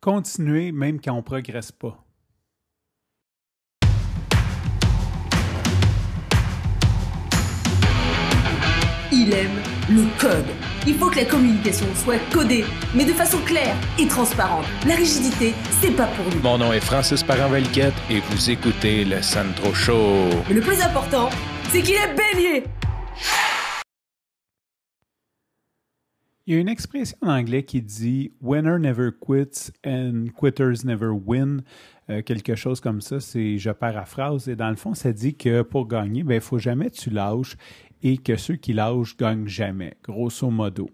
Continuer même quand on ne progresse pas. Il aime le code. Il faut que la communication soit codée, mais de façon claire et transparente. La rigidité, c'est pas pour nous. Mon nom est Francis parent et vous écoutez le Sandro Show. Mais le plus important, c'est qu'il est bélier. Il y a une expression en anglais qui dit Winner never quits and quitters never win. Euh, quelque chose comme ça, c'est je paraphrase. Et dans le fond, ça dit que pour gagner, il ben, faut jamais tu lâches et que ceux qui lâchent gagnent jamais, grosso modo.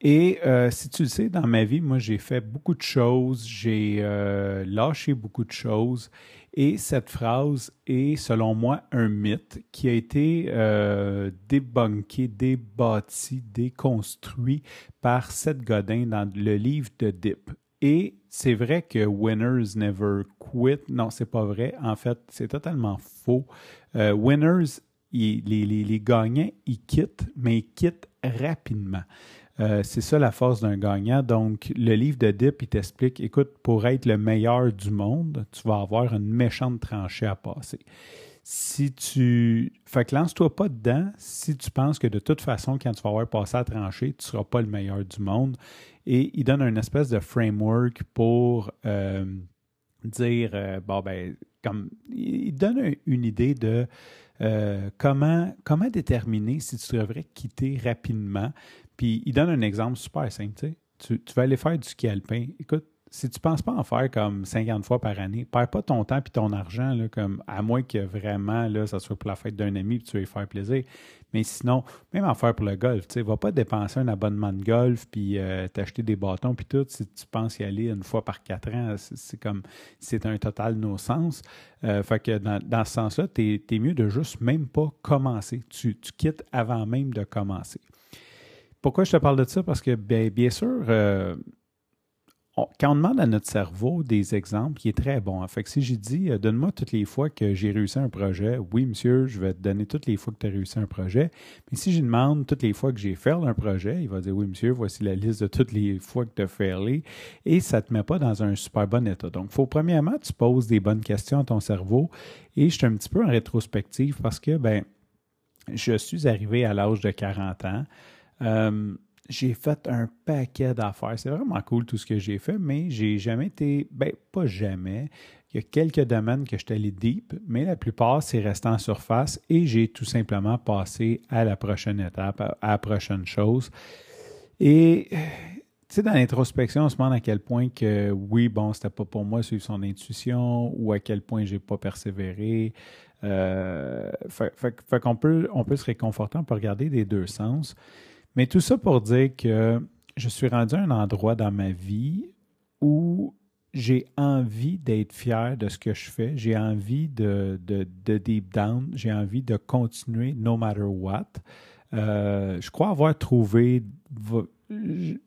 Et euh, si tu le sais, dans ma vie, moi, j'ai fait beaucoup de choses, j'ai euh, lâché beaucoup de choses. Et cette phrase est, selon moi, un mythe qui a été euh, débunké, débattu, déconstruit par Seth Godin dans le livre de Dip. Et c'est vrai que winners never quit. Non, c'est pas vrai. En fait, c'est totalement faux. Euh, winners, les, les gagnants, ils quittent, mais ils quittent rapidement. Euh, c'est ça la force d'un gagnant. Donc, le livre de Dip, il t'explique, écoute, pour être le meilleur du monde, tu vas avoir une méchante tranchée à passer. Si tu... Fait que lance-toi pas dedans si tu penses que de toute façon, quand tu vas avoir passé à tranchée, tu ne seras pas le meilleur du monde. Et il donne une espèce de framework pour euh, dire, euh, bon, ben, comme... Il donne une idée de... comment, comment déterminer si tu devrais quitter rapidement? Puis il donne un exemple super simple. Tu, tu vas aller faire du ski. Écoute, si tu ne penses pas en faire comme 50 fois par année, perds pas ton temps et ton argent, là, comme, à moins que vraiment là, ça soit pour la fête d'un ami et tu veux faire plaisir. Mais sinon, même en faire pour le golf, tu ne vas pas dépenser un abonnement de golf puis euh, t'acheter des bâtons puis tout si tu penses y aller une fois par quatre ans. C'est comme, c'est un total no-sens. Euh, fait que dans, dans ce sens-là, tu es, mieux de juste même pas commencer. Tu, tu quittes avant même de commencer. Pourquoi je te parle de ça? Parce que, bien, bien sûr, euh, quand on demande à notre cerveau des exemples, il est très bon. Fait si j'ai dit, euh, donne-moi toutes les fois que j'ai réussi un projet, oui, monsieur, je vais te donner toutes les fois que tu as réussi un projet. Mais si je demande toutes les fois que j'ai fait un projet, il va dire, oui, monsieur, voici la liste de toutes les fois que tu as failé. Et ça ne te met pas dans un super bon état. Donc, faut premièrement, tu poses des bonnes questions à ton cerveau. Et je suis un petit peu en rétrospective parce que, ben, je suis arrivé à l'âge de 40 ans. Euh, j'ai fait un paquet d'affaires. C'est vraiment cool tout ce que j'ai fait, mais j'ai jamais été, ben pas jamais. Il y a quelques domaines que je suis allé deep, mais la plupart, c'est resté en surface et j'ai tout simplement passé à la prochaine étape, à la prochaine chose. Et tu sais, dans l'introspection, on se demande à quel point que oui, bon, c'était pas pour moi suivre son intuition ou à quel point j'ai pas persévéré. Euh, fait, qu'on peut, on peut se réconforter, on peut regarder des deux sens. Mais tout ça pour dire que je suis rendu à un endroit dans ma vie où j'ai envie d'être fier de ce que je fais. J'ai envie de, de, deep down. J'ai envie de continuer no matter what. Euh, je crois avoir trouvé.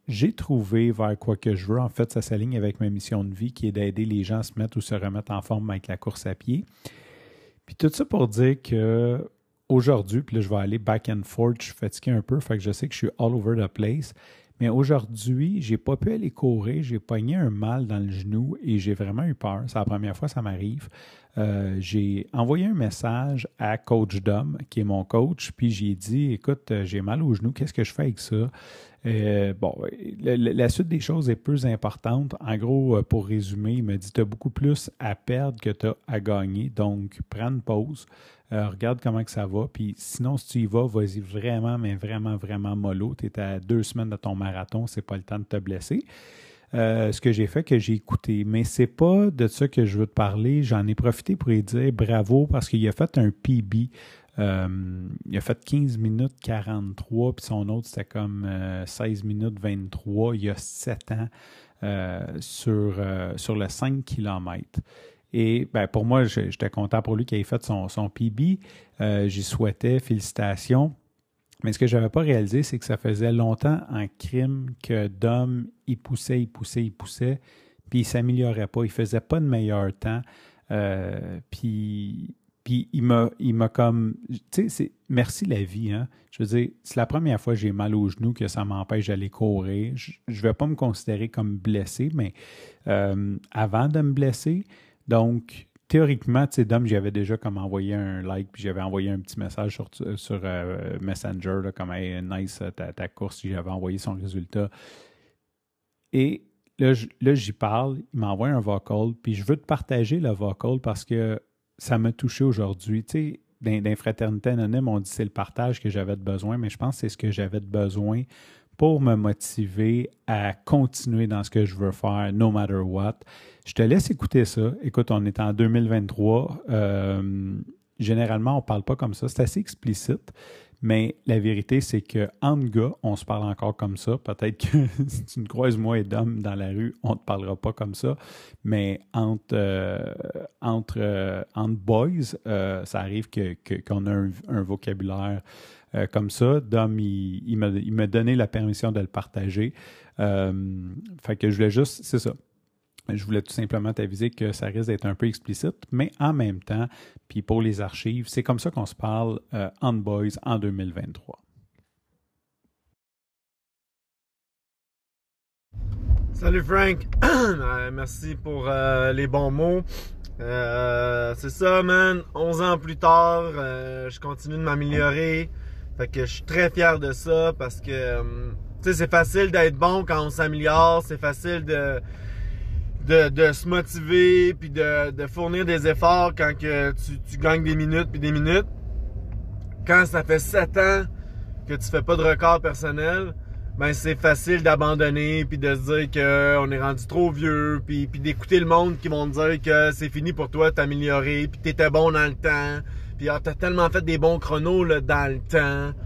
J'ai trouvé vers quoi que je veux. En fait, ça s'aligne avec ma mission de vie qui est d'aider les gens à se mettre ou se remettre en forme avec la course à pied. Puis tout ça pour dire que aujourd'hui, puis là, je vais aller back and forth, je suis fatigué un peu, fait que je sais que je suis all over the place. Mais aujourd'hui, j'ai pas pu aller courir, j'ai pogné un mal dans le genou et j'ai vraiment eu peur. C'est la première fois que ça m'arrive. Euh, j'ai envoyé un message à Coach Dom, qui est mon coach, puis j'ai dit Écoute, euh, j'ai mal au genou, qu'est-ce que je fais avec ça? Euh, bon, la, suite des choses est plus importante. En gros, pour résumer, il m'a dit Tu as beaucoup plus à perdre que tu as à gagner. Donc, prends une pause. Euh, regarde comment que ça va. Puis sinon, si tu y vas, vas-y vraiment, mais vraiment, vraiment mollo. Tu es à deux semaines de ton marathon, c'est pas le temps de te blesser. Euh, ce que j'ai fait, que j'ai écouté. Mais c'est pas de ça que je veux te parler. J'en ai profité pour lui dire bravo parce qu'il a fait un PB. Euh, il a fait 15 minutes 43, puis son autre, c'était comme 16 minutes 23 il y a 7 ans sur, sur le 5 km. Et ben, pour moi, j'étais content pour lui qu'il ait fait son, son PB. Euh, J'y souhaitais, félicitations. Mais ce que je n'avais pas réalisé, c'est que ça faisait longtemps en crime que Dom, il poussait, il poussait, il poussait, puis il ne s'améliorait pas, il ne faisait pas de meilleur temps. Euh, puis puis il m'a, il comme, tu sais, merci la vie. Hein? Je veux dire, c'est la première fois que j'ai mal au genou que ça m'empêche d'aller courir. Je ne vais pas me considérer comme blessé, mais euh, avant de me blesser, donc théoriquement, tu sais, Dom, j'avais déjà comme envoyé un like, puis j'avais envoyé un petit message sur, sur euh, Messenger, là, comme nice ta, ta course, j'avais envoyé son résultat. Et là, j'y parle, il m'envoie un vocal, puis je veux te partager le vocal parce que ça m'a touché aujourd'hui. Tu sais, dans, dans Fraternité Anonyme, on dit c'est le partage que j'avais de besoin, mais je pense que c'est ce que j'avais de besoin pour me motiver à continuer dans ce que je veux faire, no matter what. Je te laisse écouter ça. Écoute, on est en 2023. Euh, généralement, on ne parle pas comme ça. C'est assez explicite. Mais la vérité, c'est que entre gars, on se parle encore comme ça. Peut-être que si tu me croises moi et Dom dans la rue, on ne te parlera pas comme ça. Mais entre, euh, entre, euh, entre boys, ça arrive qu'on que, a un, vocabulaire comme ça. Dom, il, m'a donné la permission de le partager. fait que je voulais juste, c'est ça. Je voulais tout simplement t'aviser que ça risque d'être un peu explicite, mais en même temps, puis pour les archives, c'est comme ça qu'on se parle euh, Boys en 2023. Salut Frank, euh, merci pour euh, les bons mots. c'est ça, man. 11 ans plus tard, je continue de m'améliorer. Fait que je suis très fier de ça parce que, sais, c'est facile d'être bon quand on s'améliore. C'est facile de de, se motiver puis de, fournir des efforts quand que tu, gagnes des minutes puis des minutes. Quand ça fait 7 ans que tu fais pas de record personnel, ben c'est facile d'abandonner puis de se dire qu'on est rendu trop vieux puis, d'écouter le monde qui vont te dire que c'est fini pour toi t'améliorer puis t'étais bon dans le temps puis ah, t'as tellement fait des bons chronos dans le temps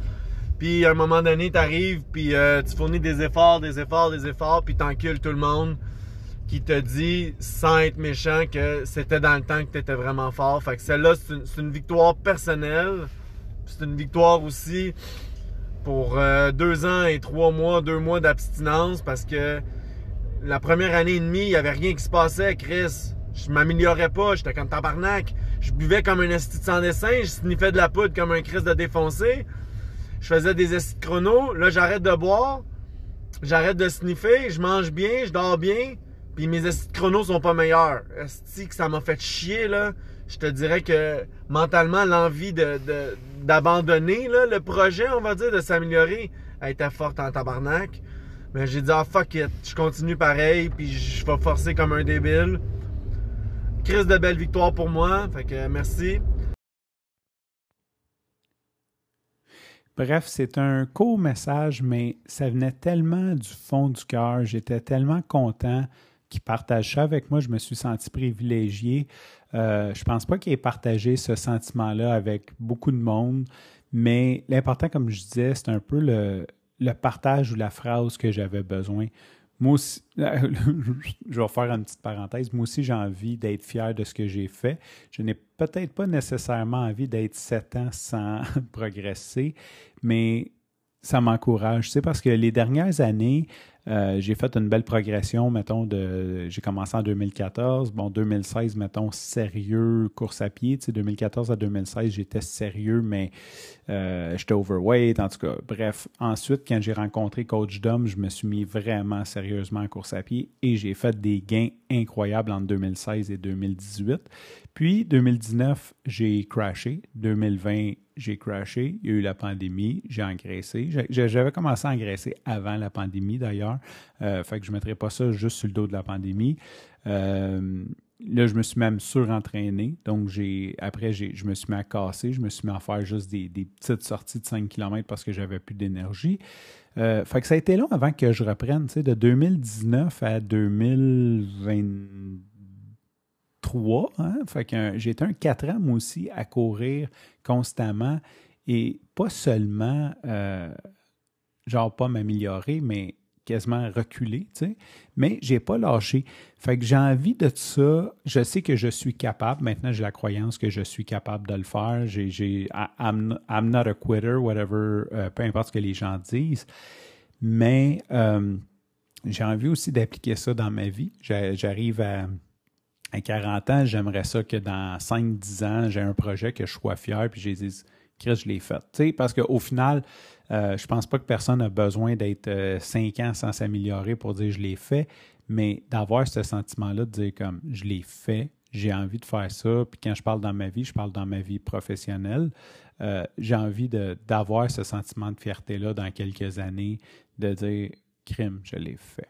puis à un moment donné t'arrives puis euh, tu fournis des efforts des efforts des efforts puis t'encules tout le monde qui te dit, sans être méchant, que c'était dans le temps que tu étais vraiment fort. Fait que celle-là, c'est une, victoire personnelle. C'est une victoire aussi pour euh, deux ans et trois mois, deux mois d'abstinence parce que la première année et demie, il n'y avait rien qui se passait, Chris. Je m'améliorais pas, j'étais comme tabarnak. Je buvais comme un esti sans dessin, je sniffais de la poudre comme un Chris de défoncé. Je faisais des estis de chrono. Là, j'arrête de boire, j'arrête de sniffer, je mange bien, je dors bien. Puis mes chronos sont pas meilleurs. Esti que ça m'a fait chier, là. Je te dirais que mentalement, l'envie d'abandonner le projet, on va dire, de s'améliorer, a été forte en tabarnak. Mais j'ai dit, ah fuck it, je continue pareil, puis je vais forcer comme un débile. Crise de belle victoire pour moi, fait merci. Bref, c'est un court message, mais ça venait tellement du fond du cœur. J'étais tellement content qui partage ça avec moi. Je me suis senti privilégié. Euh, je ne pense pas qu'il ait partagé ce sentiment-là avec beaucoup de monde, mais l'important, comme je disais, c'est un peu le, partage ou la phrase que j'avais besoin. Moi aussi, je vais faire une petite parenthèse. Moi aussi, j'ai envie d'être fier de ce que j'ai fait. Je n'ai peut-être pas nécessairement envie d'être sept ans sans progresser, mais ça m'encourage. C'est parce que les dernières années, euh, j'ai fait une belle progression, mettons, de. J'ai commencé en 2014. Bon, 2016, mettons, sérieux, course à pied. Tu sais, 2014 à 2016, j'étais sérieux, mais euh, j'étais overweight, en tout cas. Bref, ensuite, quand j'ai rencontré Coach Dom, je me suis mis vraiment sérieusement en course à pied et j'ai fait des gains incroyables entre 2016 et 2018. Puis, 2019, j'ai crashé. 2020, j'ai crashé. Il y a eu la pandémie. J'ai engraissé. J'avais commencé à engraisser avant la pandémie, d'ailleurs. Euh, fait que je ne mettrais pas ça juste sur le dos de la pandémie. Euh, là, je me suis même surentraîné. Donc, j'ai après, je me suis mis à casser. Je me suis mis à faire juste des, petites sorties de 5 km parce que j'avais plus d'énergie. Euh, fait que ça a été long avant que je reprenne. De 2019 à 2022, 3. Hein? Fait que j'ai été un 4 ans, aussi, à courir constamment et pas seulement, euh, genre, pas m'améliorer, mais quasiment reculer, tu sais. Mais j'ai pas lâché. Fait que j'ai envie de ça. Je sais que je suis capable. Maintenant, j'ai la croyance que je suis capable de le faire. J'ai, I'm, not a quitter, whatever, euh, peu importe ce que les gens disent. Mais euh, j'ai envie aussi d'appliquer ça dans ma vie. J'arrive à à 40 ans, j'aimerais ça que dans 5-10 ans, j'ai un projet que je sois fier, puis j'ai dit, Chris, je l'ai fait. sais, parce qu'au final, euh, je pense pas que personne a besoin d'être 5 ans sans s'améliorer pour dire je l'ai fait, mais d'avoir ce sentiment-là de dire comme je l'ai fait, j'ai envie de faire ça, puis quand je parle dans ma vie, je parle dans ma vie professionnelle. Euh, j'ai envie d'avoir ce sentiment de fierté-là dans quelques années, de dire crime, je l'ai fait.